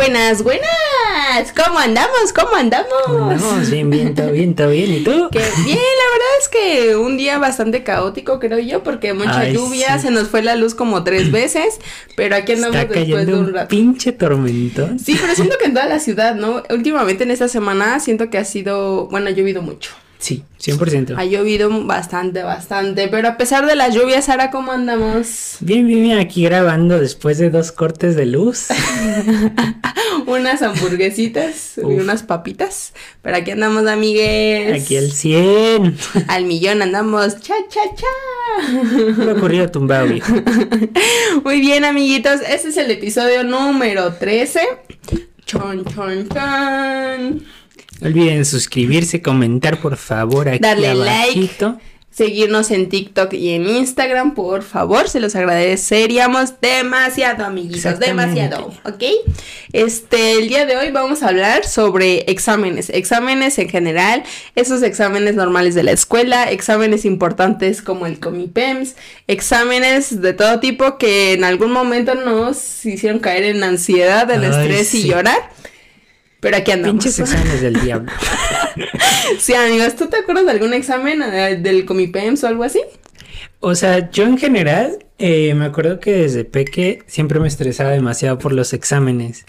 Buenas, buenas. ¿Cómo andamos? ¿Cómo andamos? Andamos bien, bien, todo bien, todo bien. ¿Y tú? Que bien, la verdad es que un día bastante caótico, creo yo, porque mucha Ay, lluvia, sí. se nos fue la luz como tres veces, pero aquí andamos Está después de cayendo un un rato. pinche tormentón. Sí, pero siento que en toda la ciudad, ¿no? Últimamente en esta semana siento que ha sido, bueno, ha llovido mucho. Sí, 100%. Ha llovido bastante, bastante, pero a pesar de las lluvias, Sara, ¿cómo andamos? Bien, bien, bien, aquí grabando después de dos cortes de luz. Unas hamburguesitas y unas papitas, pero aquí andamos, amigues. Aquí al 100. Al millón andamos, cha, cha, cha. Ha ocurrido tumbado, viejo. Muy bien, amiguitos, este es el episodio número 13. Chon, chon, chon. No olviden suscribirse, comentar, por favor, aquí Darle like. Seguirnos en TikTok y en Instagram, por favor, se los agradeceríamos demasiado, amiguitos, demasiado, ¿ok? Este, el día de hoy vamos a hablar sobre exámenes, exámenes en general, esos exámenes normales de la escuela, exámenes importantes como el Comipems, exámenes de todo tipo que en algún momento nos hicieron caer en ansiedad, en Ay, estrés y llorar. Pero aquí andamos. Pinches exámenes del diablo. Sí, amigos, ¿tú te acuerdas de algún examen eh, del Comipems o algo así? O sea, yo en general eh, me acuerdo que desde peque siempre me estresaba demasiado por los exámenes.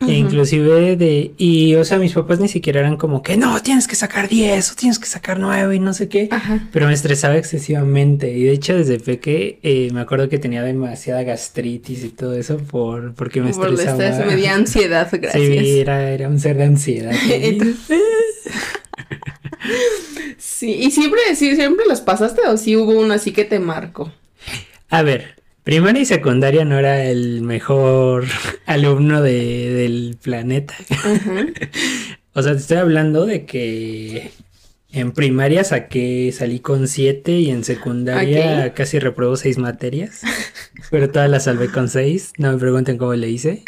E inclusive de... Y, o sea, mis papás ni siquiera eran como que, no, tienes que sacar 10 o tienes que sacar 9 y no sé qué. Ajá. Pero me estresaba excesivamente. Y de hecho, desde peque eh, me acuerdo que tenía demasiada gastritis y todo eso por, porque me Por el estresaba. estrés me dio ansiedad, gracias. Sí, era, era un ser de ansiedad. Sí, y siempre, sí, siempre los pasaste o sí hubo uno así que te marcó. A ver, primaria y secundaria no era el mejor alumno de, del planeta. O sea, te estoy hablando de que en primaria saqué, salí con 7 y en secundaria casi reprobó 6 materias. Pero todas las salvé con 6. No me pregunten cómo le hice.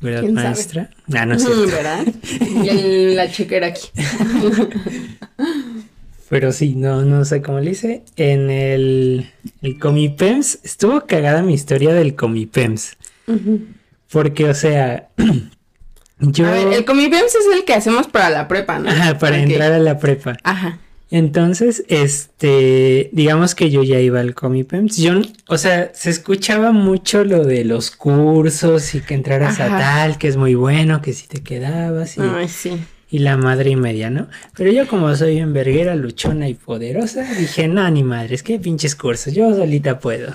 ¿Verdad, maestra? Ah, no es Ujú, cierto. ¿Verdad? Y el- la chequera aquí. Pero sí, no, no sé cómo le hice. En el, el Comipems, estuvo cagada mi historia del Comipems. Ujú. Porque, o sea, yo... A ver, el Comipems es el que hacemos para la prepa, ¿no? Ajá, para entrar a la prepa. Ajá. Entonces, este, digamos que yo ya iba al Comipems. Yo, o sea, se escuchaba mucho lo de los cursos y que entraras Ajá. a tal, que es muy bueno, que si te quedabas y, Ay, sí. Y la madre y media, ¿no? Pero yo como soy enverguera, luchona y poderosa, dije, no, ni madre, es que pinches cursos, yo solita puedo.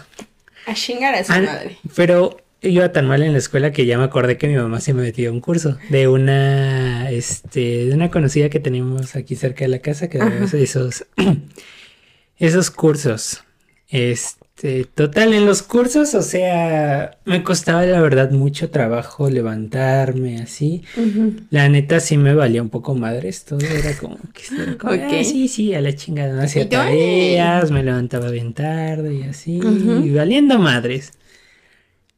A chingar a su Ah, madre. Pero iba tan mal en la escuela que ya me acordé que mi mamá se me metió a un curso de una, este, de una conocida que tenemos aquí cerca de la casa que daba esos, esos cursos. Este, total, en los cursos, o sea, me costaba la verdad mucho trabajo levantarme así. La neta sí me valía un poco madres, todo era como que como, Ok. "Ah, sí, sí, a la chingada, no hacía tareas, me levantaba bien tarde y así, y valiendo madres.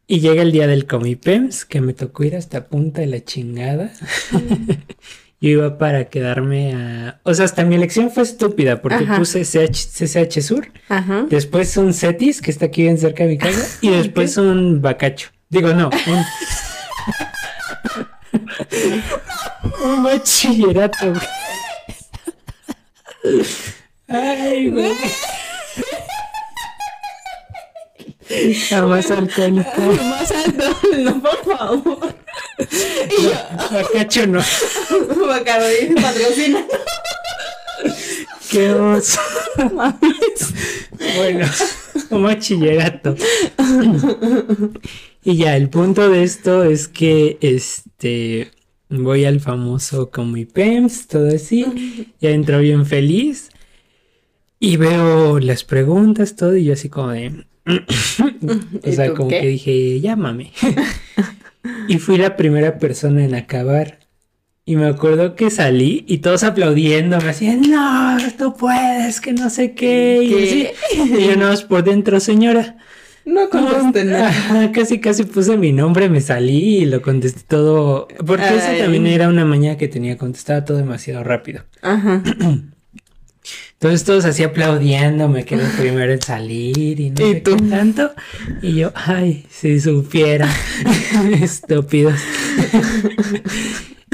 Y llega el día del Comipems, que me tocó ir hasta punta de la chingada. Yo iba para quedarme a... O sea, hasta mi elección fue estúpida, porque Ajá. puse CH, CCH Sur, Ajá. después un CETIS, que está aquí bien cerca de mi casa, y después un Bacacho. Digo, no, un... un bachillerato, güey. Ay, güey. Jamás alcohólico. Más alto, no, por favor. Y yo, Bacacho no. Bacardi, patrocina. Qué oso. Bueno, un bachillerato. Y ya, el punto de esto es que este voy al famoso Comipems, todo así. Ya entro bien feliz. Y veo las preguntas, todo, y yo así como de. o ¿Y sea, como qué? que dije, llámame. Y fui la primera persona en acabar. Y me acuerdo que salí y todos aplaudiendo, me hacían, no, tú puedes, que no sé qué. Y, ¿Qué? así. Y yo no, por dentro, señora. No contesté nada. Casi, casi puse mi nombre, me salí y lo contesté todo. Porque eso Ay. también era una mañana que tenía, contestaba todo demasiado rápido. Ajá. Entonces todos así aplaudiendo, me quedé primero en salir y no ¿Y sé tú? qué tanto. Y yo, ay, si supiera, estúpidos.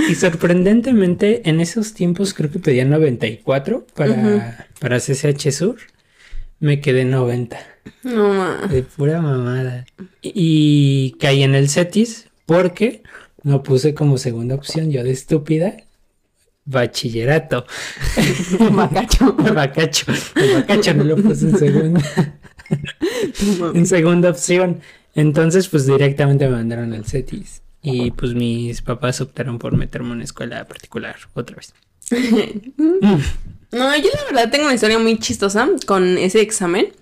y sorprendentemente, en esos tiempos creo que pedía 94 para, para CCH Sur. Me quedé 90. No, ma. De pura mamada. Y caí en el CETIS porque no puse como segunda opción, yo de estúpida, bachillerato. Macacho. Bacacho. El bacacho no lo puse en segunda, en segunda opción. Entonces, pues directamente me mandaron al CETIS. Y pues mis papás optaron por meterme en una escuela particular otra vez. No, yo la verdad tengo una historia muy chistosa con ese examen.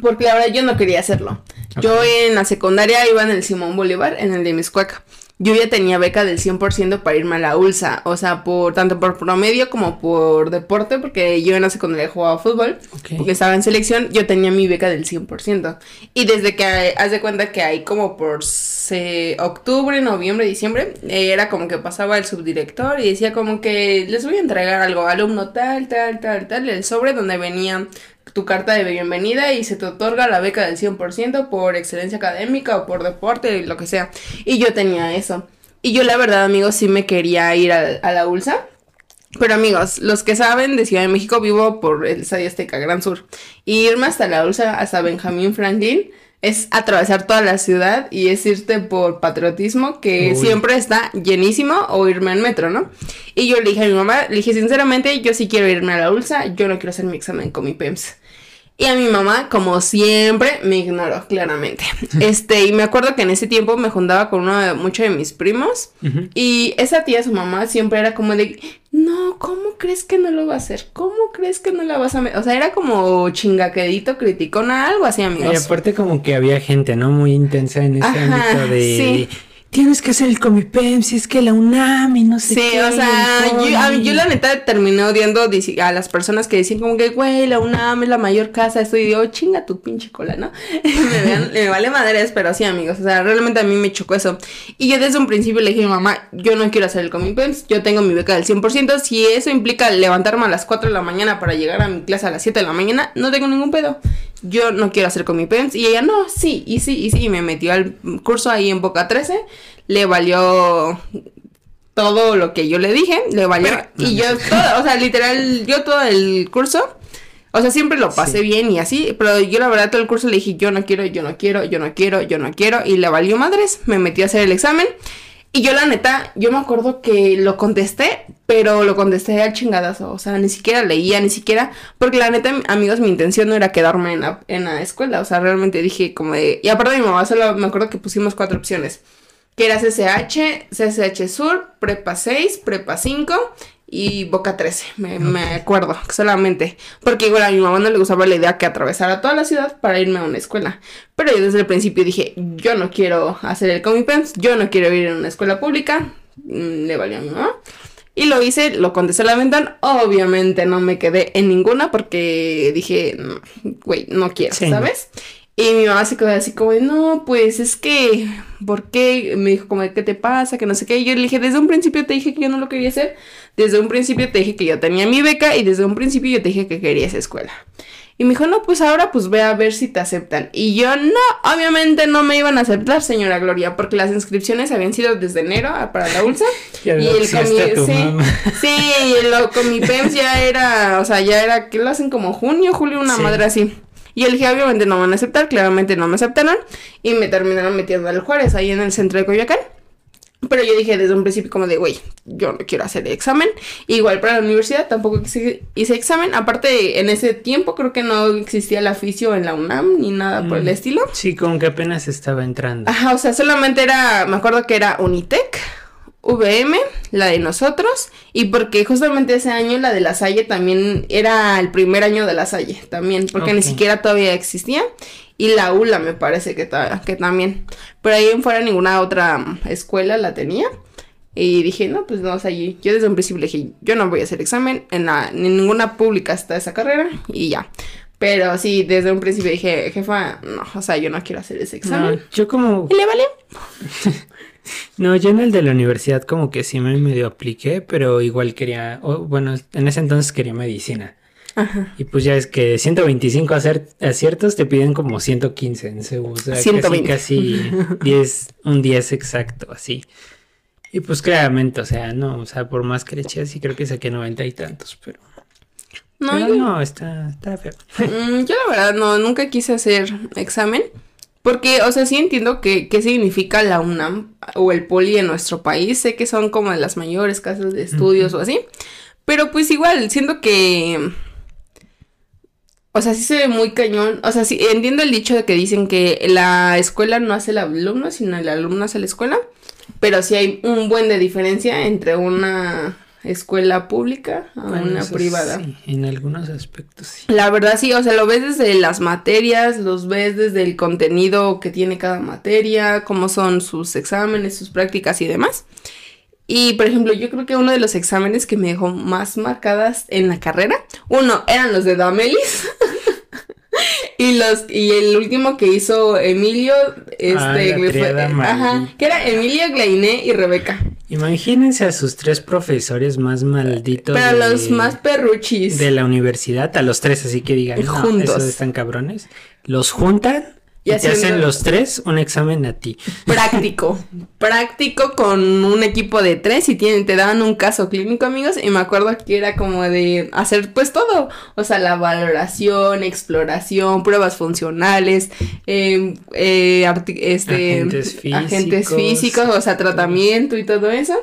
Porque la verdad yo no quería hacerlo. Yo en la secundaria iba en el Simón Bolívar, en el de Miscuaca. Yo ya tenía beca del 100% para irme a la ULSA. O sea, por tanto por promedio como por deporte. Porque yo en la secundaria jugaba fútbol. Ok. Porque estaba en selección. Yo tenía mi beca del 100%. Y desde que haz de cuenta que ahí como por se- octubre, noviembre, diciembre. eh, era como que pasaba el subdirector y decía como que les voy a entregar algo. Alumno tal, tal, tal, tal. El sobre donde venía tu carta de bienvenida y se te otorga la beca del 100% por excelencia académica o por deporte, lo que sea. Y yo tenía eso. Y yo la verdad, amigos, sí me quería ir a, a la ULSA. Pero amigos, los que saben de Ciudad de México vivo por el Estadio Azteca Gran Sur. Y irme hasta la ULSA, hasta Benjamín Franklin, es atravesar toda la ciudad y es irte por patriotismo, que Uy. siempre está llenísimo, o irme en metro, ¿no? Y yo le dije a mi mamá, le dije sinceramente, yo sí quiero irme a la ULSA, yo no quiero hacer mi examen con mi PEMS. Y a mi mamá, como siempre, me ignoró claramente. Este, y me acuerdo que en ese tiempo me juntaba con uno de muchos de mis primos. Y esa tía, su mamá, siempre era como de, no, ¿cómo crees que no lo va a hacer? ¿Cómo crees que no la vas a? O sea, era como chingaquedito, criticona, algo así, Y amigos. aparte como que había gente, ¿no? Muy intensa en ese Ajá, ámbito de... sí. Tienes que hacer el Comipem, si es que la UNAM y no sé Sí, qué, o sea, yo, a mí- Poli". yo la neta terminé odiando a las personas que decían como que, güey, la UNAM es la mayor casa, esto y yo, chinga tu pinche cola, ¿no? me, vean- me vale madres, pero sí, amigos, o sea, realmente a mí me chocó eso. Y yo desde un principio le dije a mi mamá, yo no quiero hacer el Comipems, yo tengo mi beca del 100%, si eso implica levantarme a las 4 de la mañana para llegar a mi clase a las 7 de la mañana, no tengo ningún pedo. Yo no quiero hacer Comipems. Y ella, no, sí, y sí, y sí, y me metió al curso ahí en Boca 13, le valió todo lo que yo le dije, le valió. Y no yo todo, o sea, literal, yo todo el curso, o sea, siempre lo pasé Sí. bien y así, pero yo la verdad todo el curso le dije, yo no quiero, yo no quiero, yo no quiero, yo no quiero, y le valió madres, me metí a hacer el examen. Y yo la neta, yo me acuerdo que lo contesté, pero lo contesté al chingadazo, o sea, ni siquiera leía, ni siquiera, porque la neta, amigos, mi intención no era quedarme en la, en la escuela, o sea, realmente dije como de, y aparte mi mamá, solo me acuerdo que pusimos cuatro opciones, que era CCH, CCH Sur, Prepa 6, Prepa 5 y Boca 13, me, me acuerdo solamente, porque igual a mi mamá no le gustaba la idea que atravesara toda la ciudad para irme a una escuela, pero yo desde el principio dije, yo no quiero hacer el Comipems, yo no quiero ir a una escuela pública, Mm, le valió a mi mamá. Y lo hice, lo contesté al aventón. Obviamente no me quedé en ninguna porque dije, "No, güey, no quiero, Sí, no. Y mi mamá se quedó así como de, no, pues es que, ¿por qué? Me dijo como, ¿qué te pasa? Que no sé qué. Y yo le dije, desde un principio te dije que yo no lo quería hacer. Desde un principio te dije que yo tenía mi beca y desde un principio yo te dije que quería esa escuela. Y me dijo, no, pues ahora pues ve a ver si te aceptan. Y yo, no, obviamente no me iban a aceptar, señora Gloria, porque las inscripciones habían sido desde enero para la ULSA. Y el comi- sí, sí, y lo con mi PEMS ya era, o sea, ya era, que lo hacen como junio, julio, una Sí. madre así. Y yo le dije, obviamente no van a aceptar, claramente no me aceptaron. Y me terminaron metiendo al Juárez, ahí en el centro de Coyoacán. Pero yo dije desde un principio como de, güey, yo no quiero hacer examen. Igual para la universidad tampoco hice examen. Aparte, en ese tiempo creo que no existía el oficio en la UNAM ni nada por el Mm. estilo. Sí, como que apenas estaba entrando. Ajá, o sea, solamente era, me acuerdo que era Unitec, VM, la de nosotros, y porque justamente ese año la de la Salle también era el primer año de la Salle también, porque ni siquiera todavía existía, y la ULA me parece que, ta- que también, pero ahí en fuera ninguna otra mm, escuela la tenía. Y dije, no, pues no, o sea, yo desde un principio dije, yo no voy a hacer examen, en, la, en ninguna pública está esa carrera, y ya. Pero sí, desde un principio dije, jefa, no, o sea, yo no quiero hacer ese examen. No, yo como... ¿Y le valió? No, yo en el de la universidad como que sí me medio apliqué, pero igual quería... bueno, en ese entonces quería medicina. Ajá. Y pues ya es que de 125 acer- aciertos te piden como 115 en CEU. O sea, 120. casi, casi 10, un 10 exacto, así. Y pues claramente, o sea, no, o sea, por más que le eché así, creo que saqué 90 y tantos, pero, No, pero yo, no, está, está feo. Mm, yo la verdad no, nunca quise hacer examen. Porque, o sea, sí entiendo que, qué significa la UNAM o el poli en nuestro país. Sé que son como de las mayores casas de estudios o así. Pero pues igual, siento que... O sea, sí se ve muy cañón. O sea, sí, entiendo el dicho de que dicen que la escuela no hace el alumno, sino el alumno hace la escuela. Pero sí hay un buen de diferencia entre una escuela pública a Bueno, una eso privada. Sí, en algunos aspectos sí. La verdad sí, o sea, lo ves desde las materias, los ves desde el contenido que tiene cada materia, cómo son sus exámenes, sus prácticas y demás. Y por ejemplo, yo creo que uno de los exámenes que me dejó más marcadas en la carrera, uno eran los de Damelis. Y los y el último que hizo Emilio este Ah, la que fue- triada ajá, que era Emilio, Glainé y Rebeca. Imagínense a sus tres profesores más malditos. Pero de- los más perruchis. de la universidad, a los tres, así que digan, no, Juntos. esos están cabrones. Los juntan y, Y te hacen los tres un examen a ti. práctico, práctico con un equipo de tres y tienen, te daban un caso clínico, amigos, y me acuerdo que era como de hacer pues todo, o sea, la valoración, exploración, pruebas funcionales, eh, eh, este, Agentes agentes físicos. físicos, o sea, tratamiento y todo eso,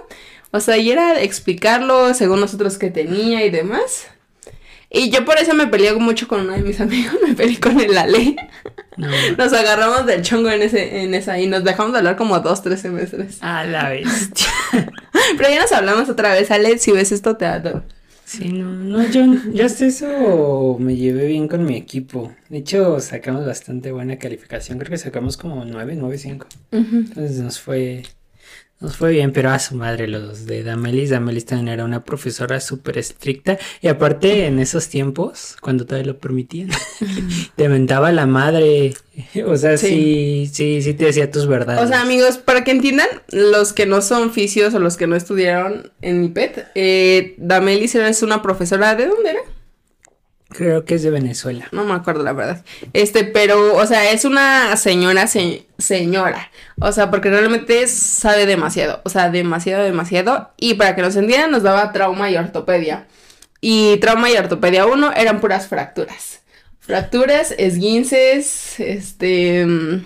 o sea, y era explicarlo según nosotros que tenía y demás. Y yo por eso me peleé mucho con uno de mis amigos, me peleé con el Ale. No, Nos agarramos del chongo en ese, en esa y nos dejamos de hablar como dos, tres semestres. a la bestia. Pero ya nos hablamos otra vez, Ale, si ves esto te adoro. Sí, no, no, yo, yo hasta eso me llevé bien con mi equipo. De hecho, sacamos bastante buena calificación. Creo que sacamos como 9, 9, 5. Entonces nos fue, nos fue bien, pero a su madre los de Damelis. Damelis también era una profesora súper estricta. Y aparte, en esos tiempos, cuando todavía lo permitían, te mentaba la madre. O sea, sí, sí, sí, te decía tus verdades. O sea, amigos, para que entiendan, los que no son fisios o los que no estudiaron en IPET, eh, Damelis es una profesora, ¿de dónde era? Creo que es de Venezuela. No me acuerdo la verdad. Este, pero, o sea, es una señora, se- señora. O sea, porque realmente sabe demasiado. O sea, demasiado, demasiado. Y para que nos entiendan, nos daba trauma y ortopedia. Y trauma y ortopedia 1 eran puras fracturas. Fracturas, esguinces, este... mm,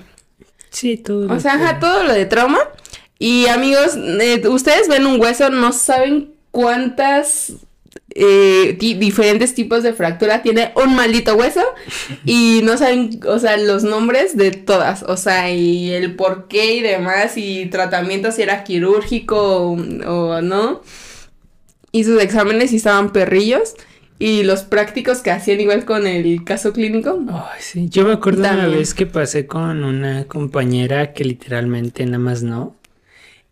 Sí, todo. O sea, que- todo lo de trauma. Y amigos, eh, ustedes ven un hueso, no saben cuántas eh, diferentes tipos de fractura tiene un maldito hueso y no saben, o sea, los nombres de todas, o sea, y el por qué y demás, y tratamiento si era quirúrgico o, o no. Y sus exámenes sí estaban perrillos. Y los prácticos que hacían igual con el caso clínico. Ay, sí. Yo me acuerdo una También. vez que pasé con una compañera que literalmente nada más no.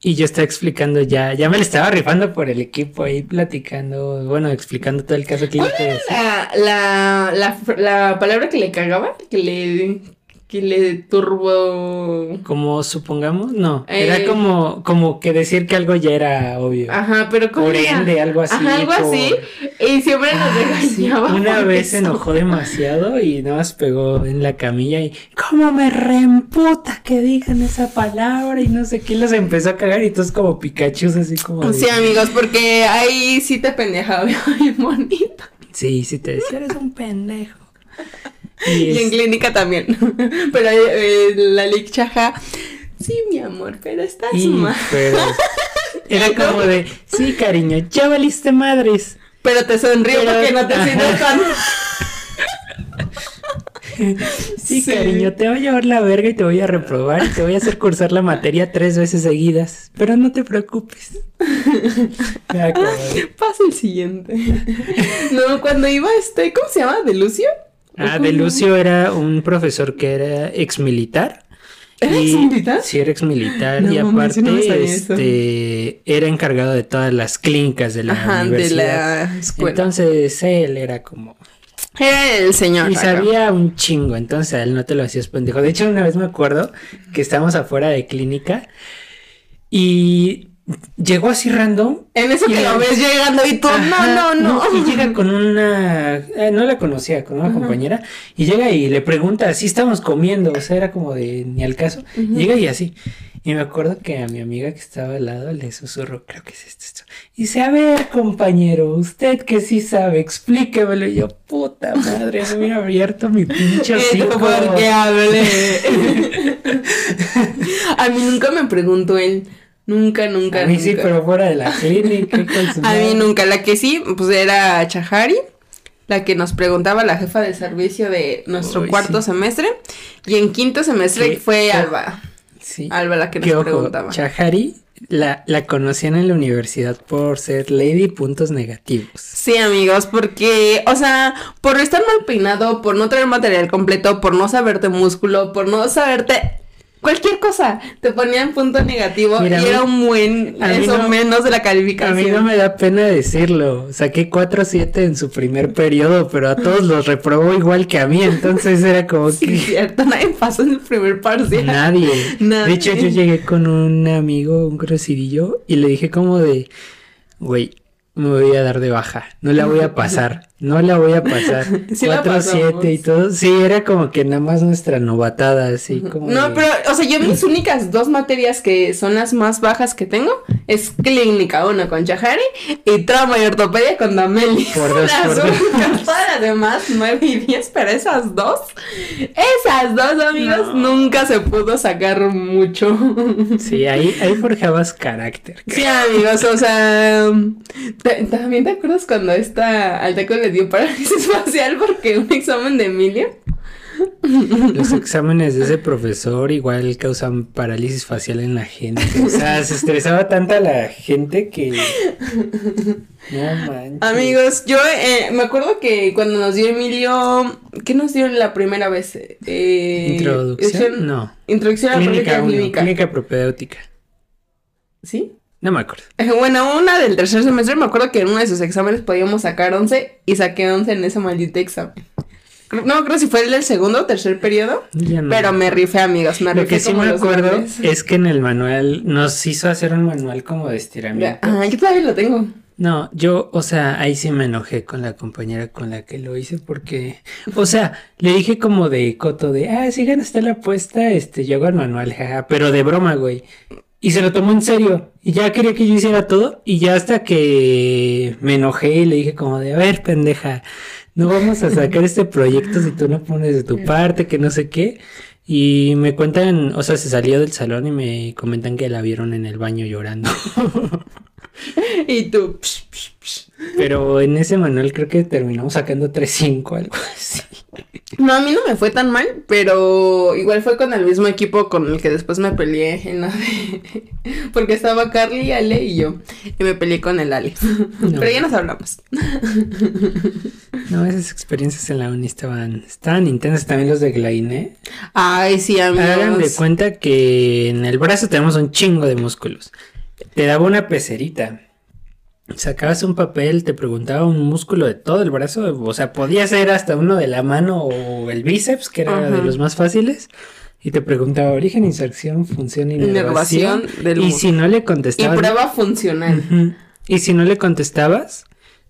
Y yo estaba explicando ya, ya me le estaba rifando por el equipo ahí platicando, bueno, explicando todo el caso clínico. La, la, la, la palabra que le cagaba, que le, que le turbo... Como supongamos, no, Eh. era como, como que decir que algo ya era obvio. Ajá, pero ¿cómo Por era? ende, algo así. Ajá, algo por- así. Y siempre nos sí, regañaba. Una vez se enojó demasiado y nada más pegó en la camilla y ¿cómo me reemputa que digan esa palabra? Y no sé qué, los empezó a cagar y todos como Pikachu, así como de- Sí, amigos, porque ahí sí te pendejaba bien bonito. Sí, sí te decía, eres un pendejo. Y, Y en clínica también. Pero eh, la lichaja, sí, mi amor, pero estás y- mal. pero era como de, sí, cariño, ya valiste madres. Pero te sonrío Pero- porque no te sientes tan... Sí, Sí. cariño, te voy a llevar la verga y te voy a reprobar y te voy a hacer cursar la materia tres veces seguidas. Pero no te preocupes. Pasa el siguiente. No, cuando iba este, ¿cómo se llama? ¿De Lucio? Ah, de Lucio era un profesor que era ex militar. ¿Era Y- exmilitar? Sí, era ex militar No y aparte no este era encargado de todas las clínicas de la Ajá, de universidad. la escuela. Entonces él era como Era el señor. y sabía un chingo, entonces a él no te lo hacías pendejo. De hecho, una vez me acuerdo que estábamos afuera de clínica y llegó así random. En eso que lo ves llegando y tú, Ajá, no, no, no. Y llega con una, eh, no la conocía, con una compañera, y llega y le pregunta, si estamos comiendo, o sea, era como de ni al caso. Llega y así. Y me acuerdo que a mi amiga que estaba al lado le susurró, creo que es esto, esto. Y dice, a ver, compañero, usted que sí sabe, explíquemelo. Y yo, puta madre, me hubiera abierto mi pinche hocico. porque hablé. a mí nunca me preguntó él. Nunca, nunca. A mí sí, pero fuera de la clínica. A mí nunca. La que sí, pues era Chahari. La que nos preguntaba la jefa de servicio de nuestro Uy, cuarto sí. semestre. Y en quinto semestre ¿Qué? fue. Alba. Sí. Alba la que nos ojo, preguntaba. Chahari la, la conocían en la universidad por ser lady puntos negativos. Sí, amigos, porque, o sea, por estar mal peinado, por no traer material completo, por no saberte músculo, por no saberte cualquier cosa, te ponían punto negativo Mira, a y era un buen, a eso no- menos de la A calificación. mí no me da pena decirlo. Saqué 4-7 en su primer periodo, pero a todos los reprobó igual que a mí. Entonces era como Sí, que cierto, nadie pasó en el primer parcial. nadie. Nadie. De hecho, yo llegué con un amigo, un groserillo, y le dije como de, güey, me voy a dar de baja. No la voy a pasar. No la voy a pasar. Sí la 4-7 y todo. Sí, era como que nada más nuestra novatada, así como. No, de- pero, o sea, yo mis únicas dos materias que son las más bajas que tengo es clínica 1 con Chahari y trauma y ortopedia con Dameli. Por dos, por dos. todas las demás 9 y 10, pero esas dos, esas dos, amigos, No. nunca se pudo sacar mucho. Sí, ahí, ahí forjabas carácter. Sí, amigos, o sea, ¿te- ¿también te acuerdas cuando esta al taco le dio parálisis facial porque un examen de Emilio? Los exámenes de ese profesor igual causan parálisis facial en la gente. O sea, se estresaba tanta la gente que. No manches. Amigos, yo eh, me acuerdo que cuando nos dio Emilio, ¿qué nos dio la primera vez? Eh, ¿Introducción? No. Introducción a la Clínica práctica 1, clínica. clínica propedéutica. ¿Sí? No me acuerdo. Bueno, una del tercer semestre, me acuerdo que en uno de sus exámenes podíamos sacar 11 y saqué 11 en ese maldito examen. No creo si fue el del segundo o tercer periodo, no. pero me rifé, amigos, me Lo rifé que sí me acuerdo grandes. es que en el manual nos hizo hacer un manual como de estiramiento. Ah, yo todavía lo tengo. No, yo, o sea, ahí sí me enojé con la compañera con la que lo hice porque, o sea, le dije como de coto de, ah, si ganaste la apuesta, este, yo hago el manual, jaja, pero de broma, güey. Y se lo tomó en serio y ya quería que yo hiciera todo y ya hasta que me enojé y le dije como de, a ver, pendeja, no vamos a sacar este proyecto si tú no pones de tu parte, que no sé qué. Y me cuentan, o sea, se salió del salón y me comentan que la vieron en el baño llorando. Y tú, psh, psh, psh. Pero en ese manual creo que terminamos sacando 3-5, algo así. No, a mí no me fue tan mal, pero igual fue con el mismo equipo con el que después me peleé en la de... Porque estaba Carly, Ale y yo. Y me peleé con el Ale. No. Pero ya nos hablamos. No, esas experiencias en la uni estaban, estaban intensas también los de Glainé. Ay, sí, Hagan de amigos. cuenta que en el brazo tenemos un chingo de músculos. Te daba una pecerita. Sacabas un papel, te preguntaba un músculo de todo el brazo, o sea, podía ser hasta uno de la mano o el bíceps, que era Ajá. de los más fáciles, y te preguntaba origen, inserción, función, inervación. Inervación del y si no le Y contestabas, prueba funcional. Y si no le contestabas,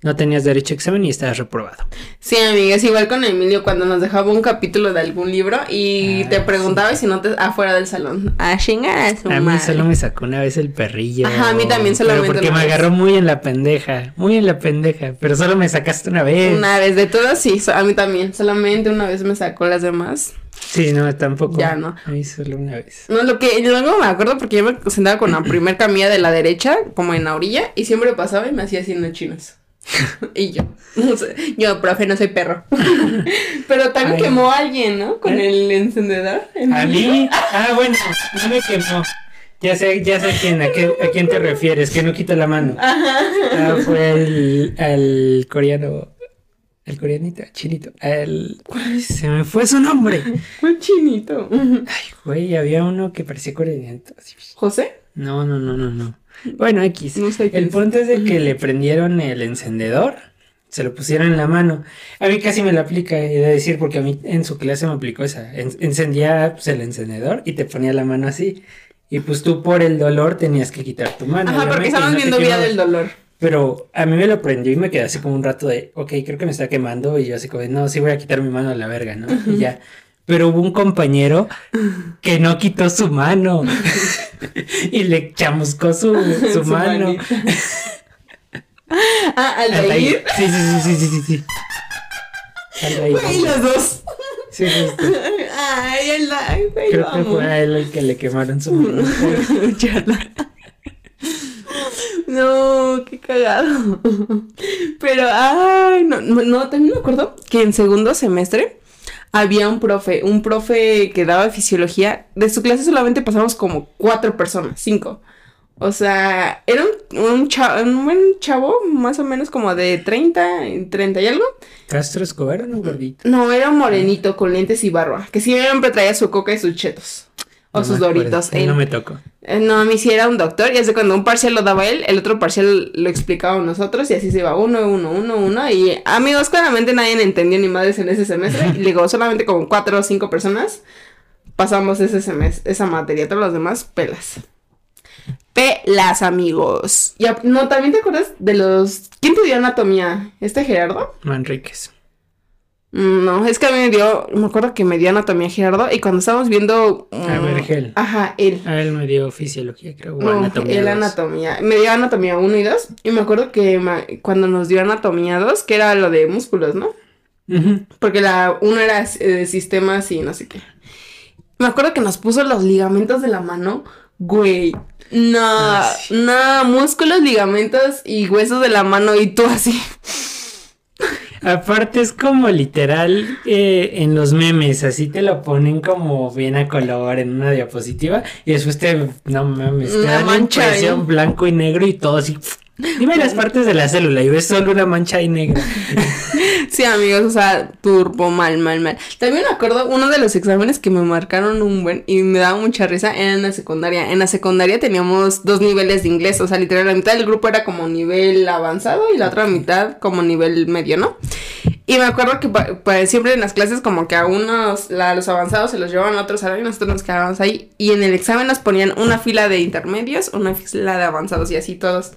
no tenías derecho a examen y estabas reprobado. Sí, amigas, igual con Emilio cuando nos dejaba un capítulo de algún libro y Ah, te preguntaba y si no te afuera del salón. A chingar a su A mí madre. solo me sacó una vez el perrillo. Ajá, a mí también pero solamente porque me agarró muy en la pendeja, muy en la pendeja, pero solo me sacaste una vez. Una vez de todas, sí, a mí también. Solamente una vez me sacó las demás. Sí, no, tampoco. Ya no. A mí solo una vez. No, lo que luego me acuerdo porque yo me sentaba con la primer camilla de la derecha, como en la orilla, y siempre pasaba y me hacía haciendo chinos. y yo, no sé, yo, profe, no soy perro. Pero también Ay. quemó a alguien, ¿no? Con el encendedor. A mí, ah, bueno, no me quemó. Ya sé, ya sé quién, a, qué- a quién te refieres, que no quita la mano. Ah, fue el, al coreano, el coreanito, chinito, el, se me fue su nombre. Un chinito. Ay, güey, había uno que parecía coreanito. así. ¿José? No, no, no, no, no. Bueno, X. No sé quién El punto es de que le prendieron el encendedor, se lo pusieron en la mano. A mí casi me lo aplica, he de decir, porque a mí en su clase me aplicó esa. En- encendía pues, el encendedor y te ponía la mano así. y pues tú por el dolor tenías que quitar tu mano. Ajá, porque estamos no viendo quemabas. del Dolor. Pero a mí me lo prendió y me quedé así como un rato de, ok, creo que me está quemando. Y yo así como, de, no, sí voy a quitar mi mano a la verga, ¿no? Y ya. Pero hubo un compañero que no quitó su mano y le chamuscó su, su, mano. ah, al. Aldair. Sí, sí, sí, sí, sí, sí. Güey, los dos. Sí, justo. Ay, Aldair, güey, Creo que fue a él el que le quemaron su mano. No, qué cagado. Pero, ay, no, no, no, también me acuerdo que en segundo semestre había un profe, un profe que daba fisiología. De su clase solamente pasamos como cuatro personas, cinco. O sea, era un, un, chavo, un buen chavo, más o menos como de 30, 30 y algo. Castro Escobar era un gordito. No, era un morenito con lentes y barba, que siempre traía su coca y sus chetos. O No sus doritos. él en- No me tocó. eh, No, a mí sí era un doctor y de cuando un parcial lo daba él, el otro parcial lo explicábamos nosotros y así se iba uno, uno, uno, uno y amigos, claramente nadie entendió ni madres en ese semestre y digo, solamente como cuatro o cinco personas pasamos ese semestre, esa materia, todos los demás pelas. Pelas, amigos. Y a- no, también te acuerdas de los... ¿Quién te dio anatomía? ¿Este Gerardo? Manríquez. No, es que a mí me dio, me acuerdo que me dio anatomía Gerardo y cuando estábamos viendo... A mm, Vergel. Ajá, él. A él me dio fisiología, creo. O No, anatomía. él anatomía. Me dio anatomía 1 y 2. Y me acuerdo que cuando nos dio anatomía 2, que era lo de músculos, ¿no? Porque la 1 era eh, sistemas y no sé qué. Me acuerdo que nos puso los ligamentos de la mano. Güey. No, Ah, sí. no, músculos, ligamentos y huesos de la mano. Y tú así. Aparte es como literal eh, en los memes, así te lo ponen como bien a color en una diapositiva y después te, no mames, te Una dan mancha blanco y negro y todo así. Dime las partes de la célula y ves solo una mancha ahí negra. Sí, amigos, o sea, turbo, mal, mal, mal. También me acuerdo uno de los exámenes que me marcaron un buen y me daba mucha risa era en la secundaria. En la secundaria teníamos dos niveles de inglés, o sea, literal, la mitad del grupo era como nivel avanzado y la otra mitad como nivel medio, ¿no? Y me acuerdo que pa- siempre en las clases como que a unos, la- a los avanzados se los llevaban a otros salón y nosotros nos quedábamos ahí. Y en el examen nos ponían una fila de intermedios, una fila de avanzados y así todos.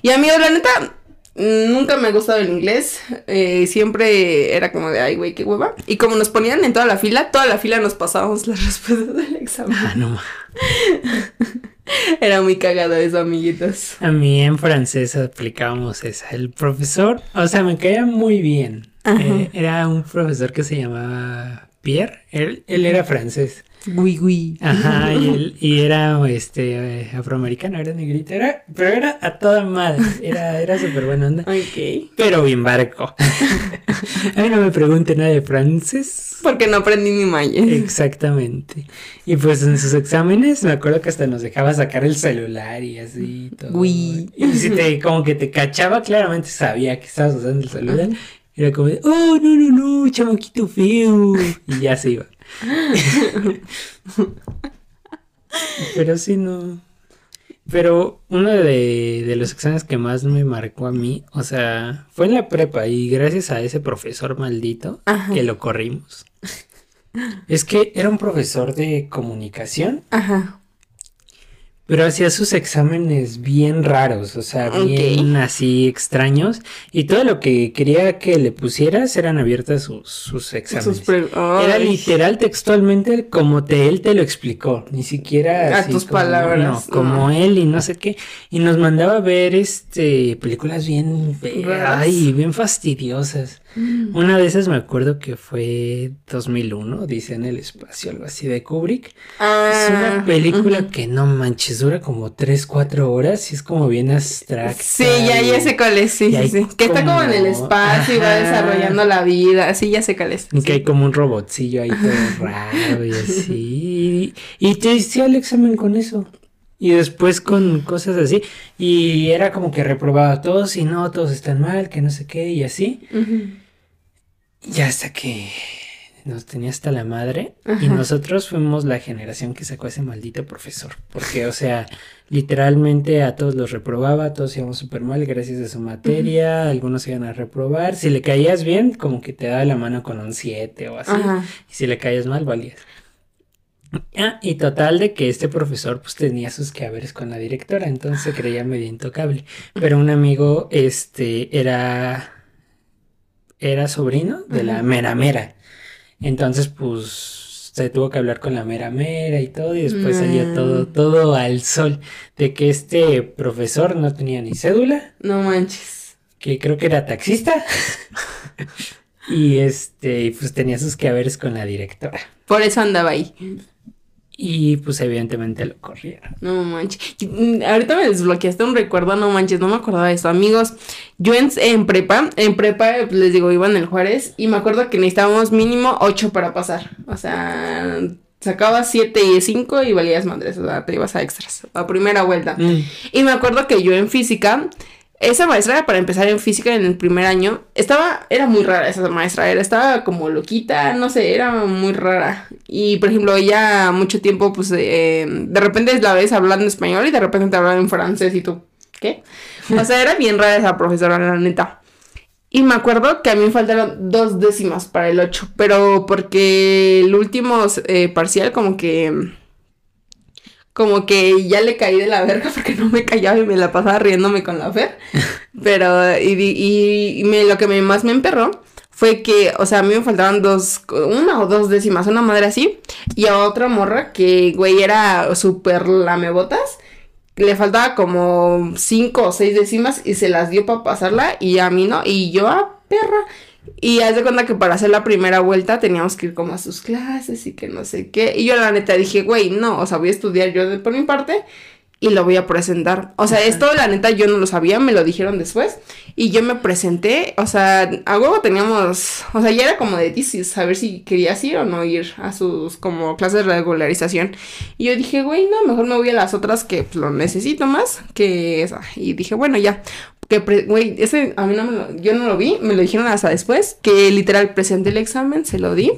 Y amigos, la neta, nunca me ha gustado el inglés. eh, siempre era como de, ay, güey, qué hueva. Y como nos ponían en toda la fila, toda la fila nos pasábamos las respuestas del examen. Ah, no Era muy cagado eso, amiguitos. A mí en francés aplicábamos esa. El profesor, o sea, me caía muy bien. Eh, era un profesor que se llamaba Pierre. Él, él era francés. Gui, gui. Ajá, y, él, y era este eh, afroamericano, era negrito, era, pero era a toda madre, era, era súper buena onda. Ok. Pero bien barco. A mí no me pregunte nada de francés. Porque no aprendí mi maya. Exactamente. Y pues en sus exámenes me acuerdo que hasta nos dejaba sacar el celular y así todo. Uy. Y si te, como que te cachaba, claramente sabía que estabas usando el celular. Era como de, oh, no, no, no, chamaquito feo. Y ya se iba. Pero sí, no. Pero uno de, de los exámenes que más me marcó a mí, o sea, fue en la prepa y gracias a ese profesor maldito Ajá. que lo corrimos. Es que era un profesor de comunicación, Ajá. Pero hacía sus exámenes bien raros, o sea, bien así extraños. Y todo lo que quería que le pusieras eran abiertas sus, sus exámenes. Sus Era literal textualmente como te, él te lo explicó, ni siquiera A tus como- palabras, no, como no. él y no sé qué. Y nos mandaba a ver este películas bien, ay, bien fastidiosas. Una de esas me acuerdo que fue 2001, dice en el espacio, algo así de Kubrick. Ah, es una película ujú. que no manches, dura como 3, 4 horas y es como bien abstracta. Sí, ya, ya sé cuál es, sí, sí. Que está como en el espacio y va desarrollando la vida. Sí, ya sé cuál es. Y que hay como un robotcillo ahí todo raro y así. Y te hacía el examen con eso. Y después con cosas así. Y era como que reprobaba a todos y no, todos están mal, que no sé qué y así. Ujú. Y hasta que nos tenía hasta la madre. Y Ajá. nosotros fuimos la generación que sacó a ese maldito profesor. Porque, o sea, literalmente a todos los reprobaba, todos íbamos súper mal gracias a su materia. Algunos iban a reprobar. Si le caías bien, como que te daba la mano con un 7 o así. Ajá. Y si le caías mal, valías. Ah, y total de que este profesor pues tenía sus quehaceres con la directora, entonces se creía medio intocable. Pero un amigo, este, era, era sobrino de la mera mera. Entonces, pues, se tuvo que hablar con la mera mera y todo, y después todo, Mm. todo al sol de que este profesor no tenía ni cédula, No manches. que creo que era taxista. y este, pues tenía sus quehaceres con la directora. Por eso andaba ahí. Y pues evidentemente lo corrieron. No manches. Mm, Ahorita me desbloqueaste un recuerdo, no manches, no me acordaba de eso. Amigos, yo en, en prepa, en prepa, pues, les digo, iba en el Juárez y me acuerdo que necesitábamos mínimo 8 para pasar. O sea, sacabas 7 y 5 y valías madres, o sea, te ibas a extras, a primera vuelta. Mm. Y me acuerdo que yo en física, esa maestra, para empezar en física en el primer año, estaba, era muy rara esa maestra, era, estaba como loquita, no sé, era muy rara. Y por ejemplo, ella mucho tiempo, pues, eh, de repente la ves hablando español y de repente te hablan en francés y tú, ¿qué? O sea, era bien rara esa profesora, la neta. Y me acuerdo que a mí me faltaron dos décimas para el 8, pero porque el último eh, parcial como que como que ya le caí de la verga porque no me callaba y me la pasaba riéndome con la Fer. Pero, y, y, y me, lo que me, más me emperró fue que, o sea, a mí me faltaban dos, una o dos décimas, una madre así, y a otra morra que, güey, era súper lamebotas, le faltaba como cinco o seis décimas y se las dio para pasarla y a mí no, y yo, a perra. Y haz de cuenta que para hacer la primera vuelta teníamos que ir como a sus clases y que no sé qué. Y yo la neta dije, güey, no, o sea, voy a estudiar yo de por mi parte y lo voy a presentar. O sea, esto la neta yo no lo sabía, me lo dijeron después. Y yo me presenté, o sea, a huevo teníamos, o sea, ya era como de saber si querías ir o no ir a sus como clases de regularización. Y yo dije, güey, no, mejor me voy a las otras que pues, lo necesito más que esa. Y dije, bueno, ya. Que, güey, ese a mí no me lo, yo no lo vi, me lo dijeron hasta después, que literal presenté el examen, se lo di.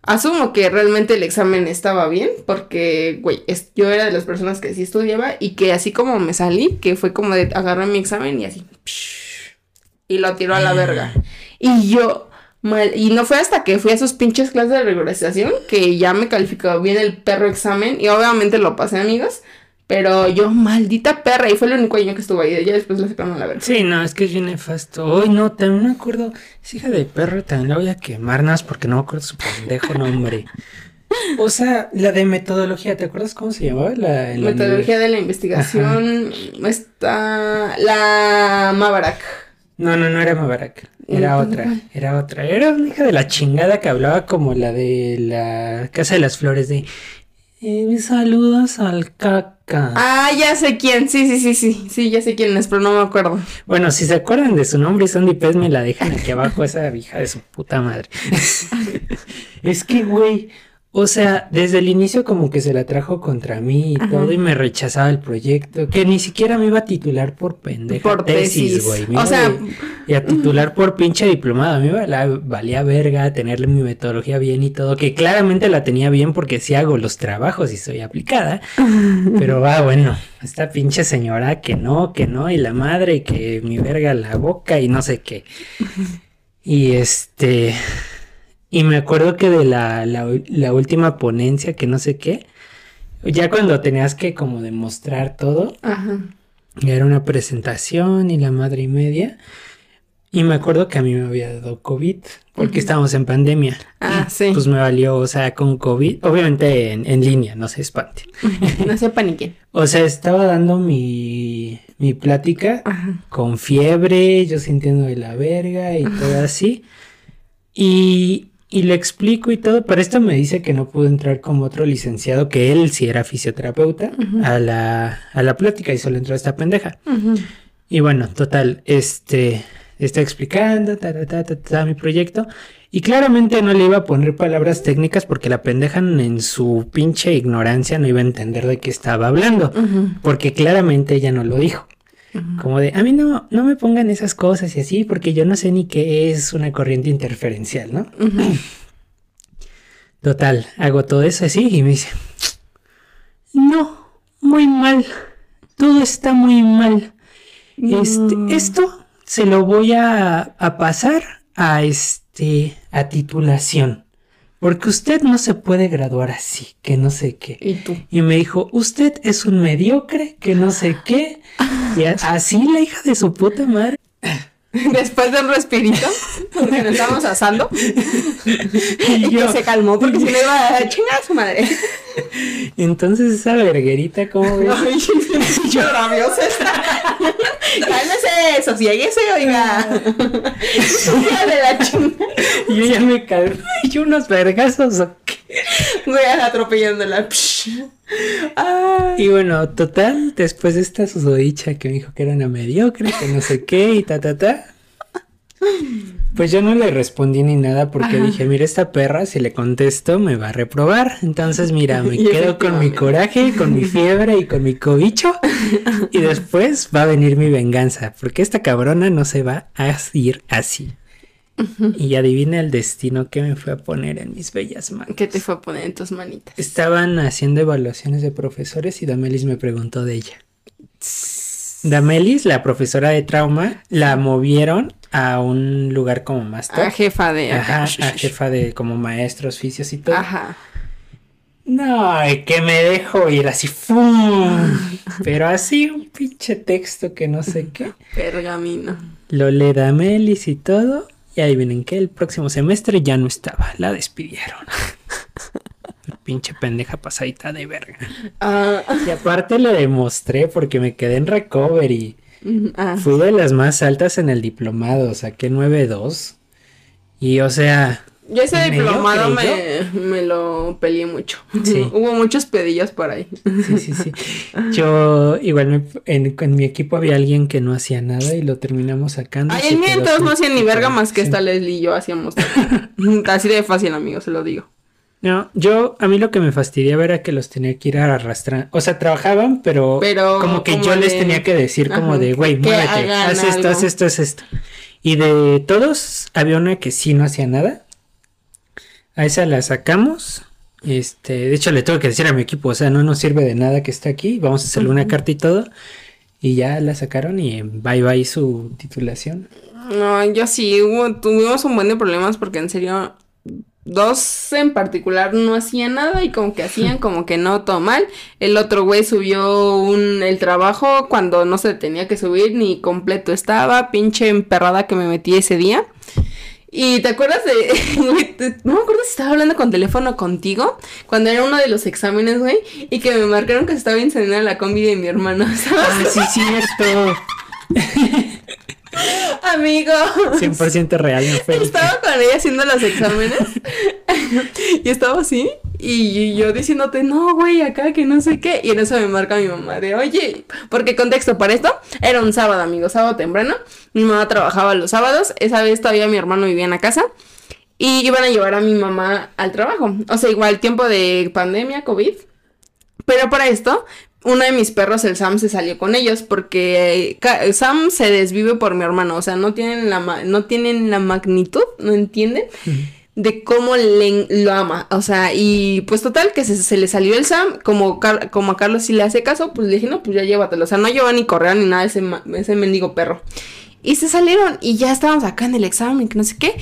Asumo que realmente el examen estaba bien, porque, güey, yo era de las personas que sí estudiaba y que así como me salí, que fue como de agarrar mi examen y así, y lo tiró a la verga. Y yo, mal, y no fue hasta que fui a esos pinches clases de regularización que ya me calificó bien el perro examen y obviamente lo pasé, amigos. Pero yo, maldita perra, y fue el único año que estuvo ahí. Ya después la sacaron a la verga. Sí, no, es que es bien nefasto. Hoy no, también me acuerdo. Es hija de perro, también la voy a quemar nada más porque no me acuerdo su pendejo nombre. O sea, la de metodología, ¿te acuerdas cómo se llamaba? La, la Metodología de la investigación. Está. La Mabarak. No, no, no era Mabarak. Era otra, era otra. Era una hija de la chingada que hablaba como la de la Casa de las Flores de. eh, saludos al caca. Ah, ya sé quién. Sí, sí, sí, sí. Sí, ya sé quién es, pero no me acuerdo. Bueno, si se acuerdan de su nombre, Sandy Pez, me la dejan aquí abajo, esa hija de su puta madre. es que, güey, o sea, desde el inicio como que se la trajo contra mí y Ajá. todo, y me rechazaba el proyecto, que ni siquiera me iba a titular por pendeja Por tesis. güey. O sea, de- y a titular por pinche diplomado. A mí me valía, valía verga tenerle mi metodología bien y todo, que claramente la tenía bien porque sí hago los trabajos y soy aplicada. Pero va, bueno, esta pinche señora que no, que no, y la madre, y que mi verga la boca y no sé qué. Y este. Y me acuerdo que de la, la, la última ponencia, que no sé qué, ya cuando tenías que como demostrar todo, Ajá. era una presentación y la madre y media. Y me acuerdo que a mí me había dado COVID porque estábamos en pandemia. Ah, sí. Pues me valió, o sea, con COVID, obviamente en, en línea, no se espanten. no se paniquen. O sea, estaba dando mi, mi plática Ajá. con fiebre, yo sintiendo de la verga y todo así. Y, y le explico y todo, pero esto me dice que no pudo entrar como otro licenciado, que él sí era fisioterapeuta, a, la, a la plática y solo entró esta pendeja. Y bueno, total, este, está explicando ta, ta, ta, ta, ta, mi proyecto. Y claramente no le iba a poner palabras técnicas porque la pendeja en su pinche ignorancia no iba a entender de qué estaba hablando. Porque claramente ella no lo dijo. Como de, a mí no, no me pongan esas cosas y así, porque yo no sé ni qué es una corriente interferencial, ¿no? Total, hago todo eso así y me dice, no, muy mal, todo está muy mal. Este, No. esto se lo voy a, a pasar a este, a titulación. Porque usted no se puede graduar así, que no sé qué. ¿Y tú? Y me dijo, usted es un mediocre, que no sé qué. Y así la hija de su puta madre. Después de un respirito, porque nos estábamos asando, y, yo- que se calmó porque si no iba a chingar a su madre. Entonces esa verguerita, ¿cómo ves? Ay, yo rabiosa está. Cálmese, sosieguese, oiga. Hija de la chingada. Yo ya me calmé. Y unos vergazos. ¿o qué? Voy atropellándola. Psh. Ay. Y bueno, total, después de esta susodicha que me dijo que era una mediocre, que no sé qué y ta, ta, ta. Pues yo no le respondí ni nada porque Ajá. dije, mira, esta perra, si le contesto, me va a reprobar. Entonces, mira, me quedo con mi coraje, con mi fiebre y con mi cobicho. Y después va a venir mi venganza, porque esta cabrona no se va a ir así. Y adivina el destino que me fue a poner en mis bellas manos. ¿Qué te fue a poner en tus manitas? Estaban haciendo evaluaciones de profesores y Damelis me preguntó de ella. Damelis, la profesora de trauma, la movieron a un lugar como más top. A jefa de. Ajá, a jefa de como maestros, oficios y todo. Ajá. No, que me dejo ir así, ¡fum! Pero así un pinche texto que no sé qué. Pergamino. Lo lee Damelis y todo. Y adivinen que el próximo semestre ya no estaba, la despidieron. pinche pendeja pasadita de verga. Ah, Y aparte lo demostré porque me quedé en recovery. Ah. Fui de las más altas en el diplomado, saqué 9.2. Y o sea, Yo ese ¿Medio diplomado me, me lo peleé mucho. Sí. Hubo muchos pedillos por ahí. sí, sí, sí. Yo igual me- en, en mi equipo había alguien que no hacía nada y lo terminamos sacando. Ay, en mí con no hacían ni verga más que sí. esta Leslie y yo hacíamos. Así de fácil, amigo, se lo digo. No, yo, a mí lo que me fastidiaba era que los tenía que ir a arrastrar. O sea, trabajaban, pero, Pero como que como yo les tenía que decir como de, güey, muévete, haz esto, algo. haz esto, haz esto. Y de todos, había una que sí no hacía nada. A esa la sacamos. Este, de hecho, le tengo que decir a mi equipo, o sea, no nos sirve de nada que esté aquí. Vamos a hacerle una carta y todo. Y ya la sacaron y bye bye su titulación. No, yo sí, hubo, tuvimos un buen de problemas porque en serio, dos en particular no hacían nada y como que hacían como que no, todo mal. El otro güey subió un, el trabajo cuando no se tenía que subir ni completo estaba, pinche emperrada que me metí ese día. Y te acuerdas de, no me acuerdo si estaba hablando con teléfono contigo, cuando era uno de los exámenes, güey, y que me marcaron que se estaba incendiando la combi de mi hermano, ¿sabes? Ah, sí, cierto. Amigo. 100% real, no. Estaba con ella haciendo los exámenes y estaba así y yo diciéndote, no, güey, acá que no sé qué. Y en eso me marca mi mamá de, oye, porque contexto para esto, era un sábado, amigo, sábado temprano. Mi mamá trabajaba los sábados, esa vez todavía mi hermano vivía en la casa y iban a llevar a mi mamá al trabajo. O sea, igual tiempo de pandemia, COVID. Pero para esto, uno de mis perros, el Sam, se salió con ellos porque eh, ca- Sam se desvive por mi hermano. O sea, no tienen la, ma- no tienen la magnitud, no entienden de cómo le, lo ama. O sea, y pues total, que se, se le salió el Sam. Como, Car- como a Carlos sí le hace caso, pues le dije, no, pues ya llévatelo. O sea, no lleva ni correa ni nada ese, ese mendigo perro. Y se salieron y ya estábamos acá en el examen, que no sé qué.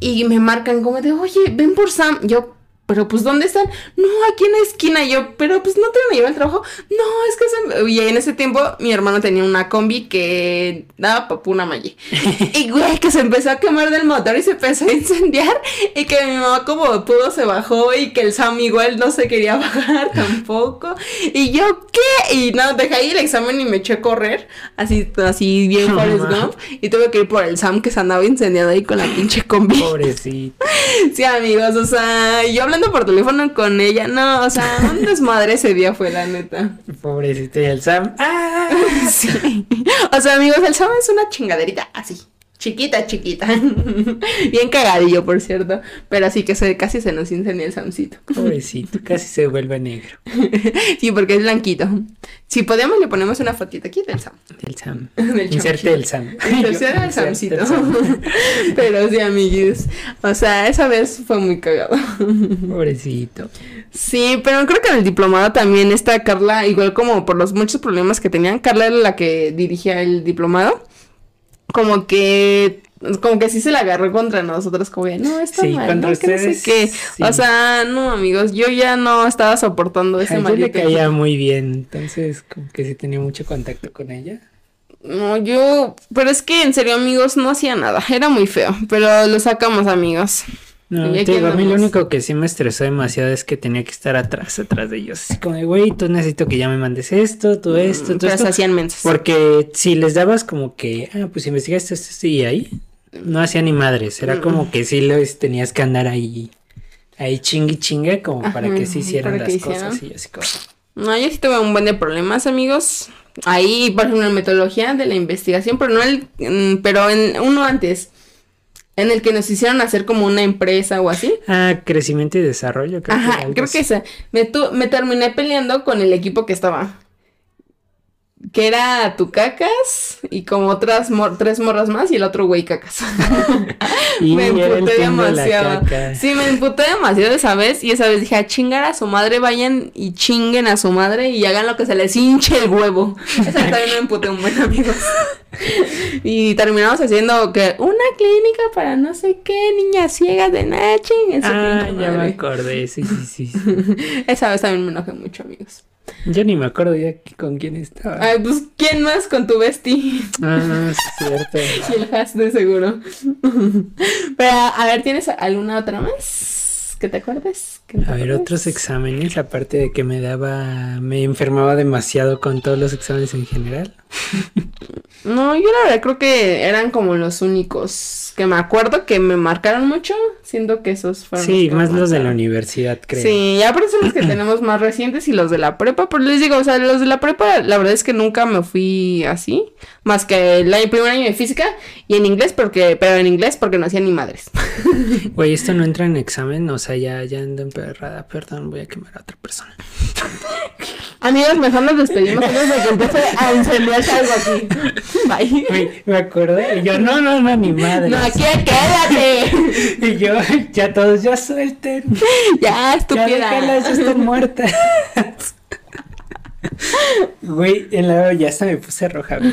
Y me marcan como de, oye, ven por Sam. Yo, pero pues, ¿dónde están? No, aquí en la esquina. Yo, pero pues, ¿no te van a llevar al trabajo? No, es que se... Y en ese tiempo, mi hermano tenía una combi que daba para una malle. y, güey, que se empezó a quemar del motor y se empezó a incendiar. Y que mi mamá, como pudo, se bajó. Y que el Sam igual no se quería bajar tampoco. Y yo, ¿qué? Y no, dejé ahí el examen y me eché a correr. Así, así bien Forrest. Gump. Y tuve que ir por el Sam que se andaba incendiando ahí con la pinche combi. Pobrecito. Sí, amigos, o sea, yo hablando por teléfono con ella, no, o sea, un desmadre ese día fue la neta. Pobrecito. Y el Sam. ¡Ah! Sí. O sea, amigos, el Sam es una chingaderita así. Chiquita, chiquita. Bien cagadillo, por cierto. Pero así que se, casi se nos incendia el Samcito. Pobrecito. Casi se vuelve negro. Sí, porque es blanquito. Si podemos, le ponemos una fotita aquí del Sam. El Sam. Del Inserte el Sam. Inserte el Samcito. Pero sí, amiguis. O sea, esa vez fue muy cagado. Pobrecito. Sí, pero creo que en el diplomado también está Carla, igual como por los muchos problemas que tenían, Carla era la que dirigía el diplomado. Como que como que sí se la agarró contra nosotros, como de, no, está Sí, mal, contra no, que no sé ustedes, qué. sí. O sea, no, amigos, yo ya no estaba soportando ese ella le caía muy bien, entonces como que sí tenía mucho contacto con ella. No, yo, pero es que en serio, amigos, no hacía nada, era muy feo, pero lo sacamos, amigos. No, te digo, a mí lo único que sí me estresó demasiado es que tenía que estar atrás, atrás de ellos. Así como güey, tú necesito que ya me mandes esto, tú esto, tú Mm, esto. se hacían mensos. Porque si les dabas como que, ah, pues investigaste esto, esto y ahí, no hacía ni madres. Era como que sí les tenías que andar ahí, ahí chingui chingue, como para que se Ajá, hicieran las cosas y así como. No, yo sí tuve un buen de problemas, amigos. Ahí, por ejemplo, en metodología de la investigación, pero no el, mm, pero en uno antes, en el que nos hicieron hacer como una empresa o así. Ah, crecimiento y desarrollo, creo que Ajá, algo creo así. que esa. Me, tu- me terminé peleando con el equipo que estaba. Que era tu cacas y como otras mor- tres morras más y el otro güey cacas. Y me emputé de demasiado. Sí, me emputé demasiado esa vez y esa vez dije a chingar a su madre, vayan y chinguen a su madre y hagan lo que se les hinche el huevo. Esa vez también me emputé un buen amigos. y terminamos haciendo que una clínica para no sé qué, niñas ciegas de Nachi. Ah, ya me acordé, sí, sí. sí. Esa vez también me enojé mucho, amigos. Yo ni me acuerdo ya con quién estaba. Ay, pues, ¿quién más con tu bestie? Ah, sí, cierto. Y el has de seguro. Pero, a ver, ¿tienes alguna otra más? ¿Que te acuerdes? ¿Que te A ver, otros exámenes, aparte de que me daba, me enfermaba demasiado con todos los exámenes en general. No, yo la verdad creo que eran como los únicos que me acuerdo que me marcaron mucho. Siento que esos fueron. Sí, que más los de la universidad, creo. Sí, ya son los que tenemos más recientes y los de la prepa. Pero les digo, o sea, los de la prepa, la verdad es que nunca me fui así. Más que el año- primer año de física y en inglés, porque, pero en inglés porque no hacía ni madres. Güey, esto no entra en examen, o sea, ya, ya ando emperrada, perdón, voy a quemar a otra persona. Amigos, mejor nos despedimos antes de que empiece a incendiarse algo aquí. Bye. Me acordé, y yo, no, no, no, ni madre. No, aquí quédate. Y yo, ya todos, ya suelten. Ya, Ya estúpida. déjalas, ya están muertas. Güey, en la, ya hasta me puse roja, güey.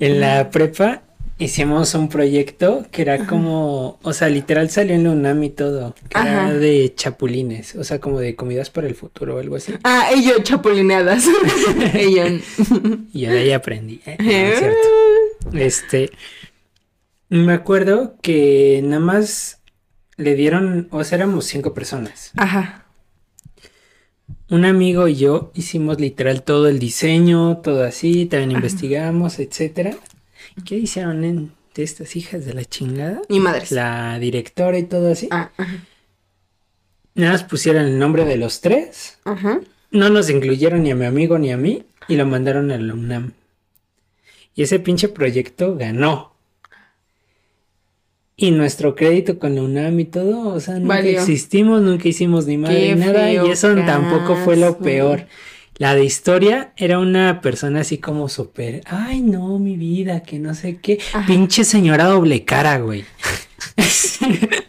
En la prepa hicimos un proyecto que era como, o sea, literal salió en la UNAM y todo, que Ajá. era de chapulines, o sea, como de comidas para el futuro o algo así. Ah, ellos chapulineadas. ellos. Y yo de ahí aprendí, ¿eh? No, es cierto. Este, me acuerdo que nada más le dieron, o sea, éramos cinco personas. Ajá. Un amigo y yo hicimos literal todo el diseño, todo así, también investigamos, etcétera. ¿Y qué hicieron en, de estas hijas de la chingada? Ni madres. La directora y todo así. Ah, ajá. Nada más pusieron el nombre de los tres. Ajá. No nos incluyeron ni a mi amigo ni a mí y lo mandaron a la UNAM. Y ese pinche proyecto ganó. Y nuestro crédito con la UNAM y todo, o sea, nunca Valió. existimos, nunca hicimos ni madre Qué ni nada. Y eso tampoco fue lo peor. La de historia era una persona así como súper, ay no, mi vida, que no sé qué. Ajá. Pinche señora doble cara, güey.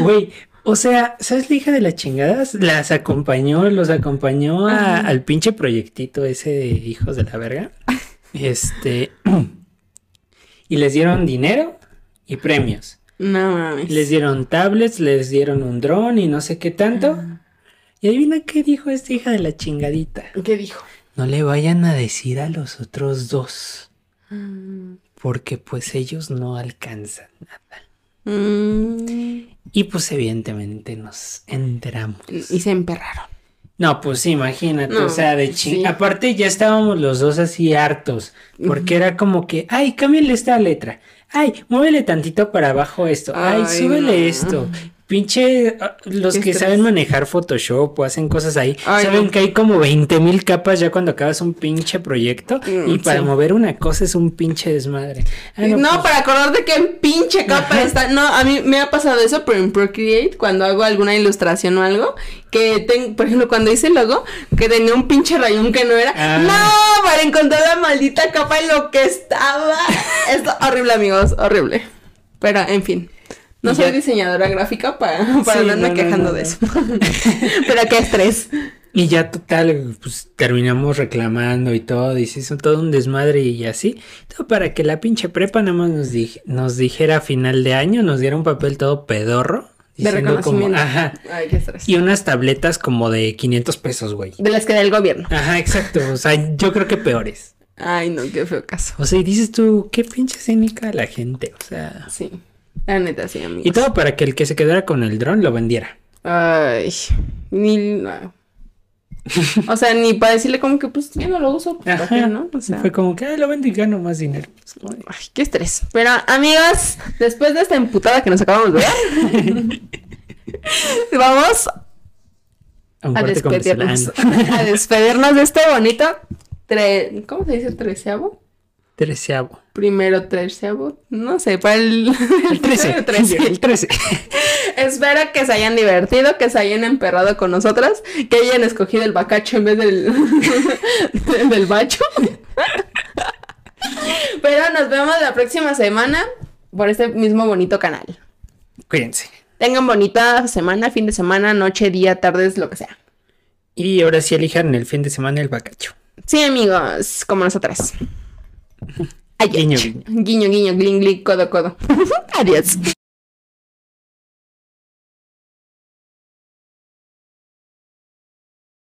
Güey, o sea, ¿sabes la hija de las chingadas? Las acompañó, los acompañó a- al pinche proyectito ese de hijos de la verga. Este. Y les dieron dinero y premios. No mames. Les dieron tablets, les dieron un dron y no sé qué tanto. Y adivina qué dijo esta hija de la chingadita. ¿Qué dijo? No le vayan a decir a los otros dos, porque pues ellos no alcanzan nada. Mm, Y pues evidentemente nos enteramos. y se emperraron. No, pues imagínate, No, o sea, de ching... sí. Aparte ya estábamos los dos así hartos, porque era como que, ay, cámbiale esta letra, ay, muévele tantito para abajo esto, ay, Ay, súbele no. esto. Pinche, ah, los que estrés. saben manejar Photoshop o hacen cosas ahí, Ay, saben no. que hay como 20 mil capas ya cuando acabas un pinche proyecto Mm, y para sí. mover una cosa es un pinche desmadre. Ah, no, pues, para acordarte qué pinche capa Ajá. está. No, a mí me ha pasado eso, pero en Procreate, cuando hago alguna ilustración o algo, que tengo, por ejemplo, cuando hice el logo, que tenía un pinche rayón que no era. Ah. No, para encontrar la maldita capa en lo que estaba. Esto horrible, amigos, horrible. Pero, en fin. No soy ya- diseñadora gráfica para, para Sí, andarme no, quejando no, de eso. pero qué estrés. Y ya total, pues terminamos reclamando y todo, y se hizo todo un desmadre y así. Todo para que la pinche prepa nada más nos, nos dijera a final de año, nos diera un papel todo pedorro. De reconocimiento. ajá. Ay, qué estrés. Y unas tabletas como de 500 pesos, güey. De las que da el gobierno. Ajá, exacto. O sea, yo creo que peores. Ay, no, qué feo caso. O sea, y dices tú, qué pinche cínica la gente, o sea. Sí, la neta, sí, amigos. Y todo para que el que se quedara con el dron lo vendiera. Ay, ni... no. O sea, ni para decirle como que, pues, yo no lo uso, pues, ¿para qué, Ajá. no? O sea, Fue como que, ay, lo vendo y gano más dinero. Pues, ay, qué estrés. Pero, amigas, después de esta emputada que nos acabamos de ver, vamos a a despedirnos. a despedirnos de este bonito... Tre... ¿Cómo se dice treceavo? Treceavo. Primero treceavo. No sé, para el... El 13. trece. El 13. Espero que se hayan divertido, que se hayan emperrado con nosotras, que hayan escogido el bacacho en vez del, del bacho. Pero nos vemos la próxima semana por este mismo bonito canal. Cuídense. Tengan bonita semana, fin de semana, noche, día, tardes, lo que sea. Y ahora sí elijan el fin de semana el bacacho. Sí, amigos, como nosotras. Ay, Guiño, guiño, guiño, guiño, gling, gling, codo, codo. Adiós.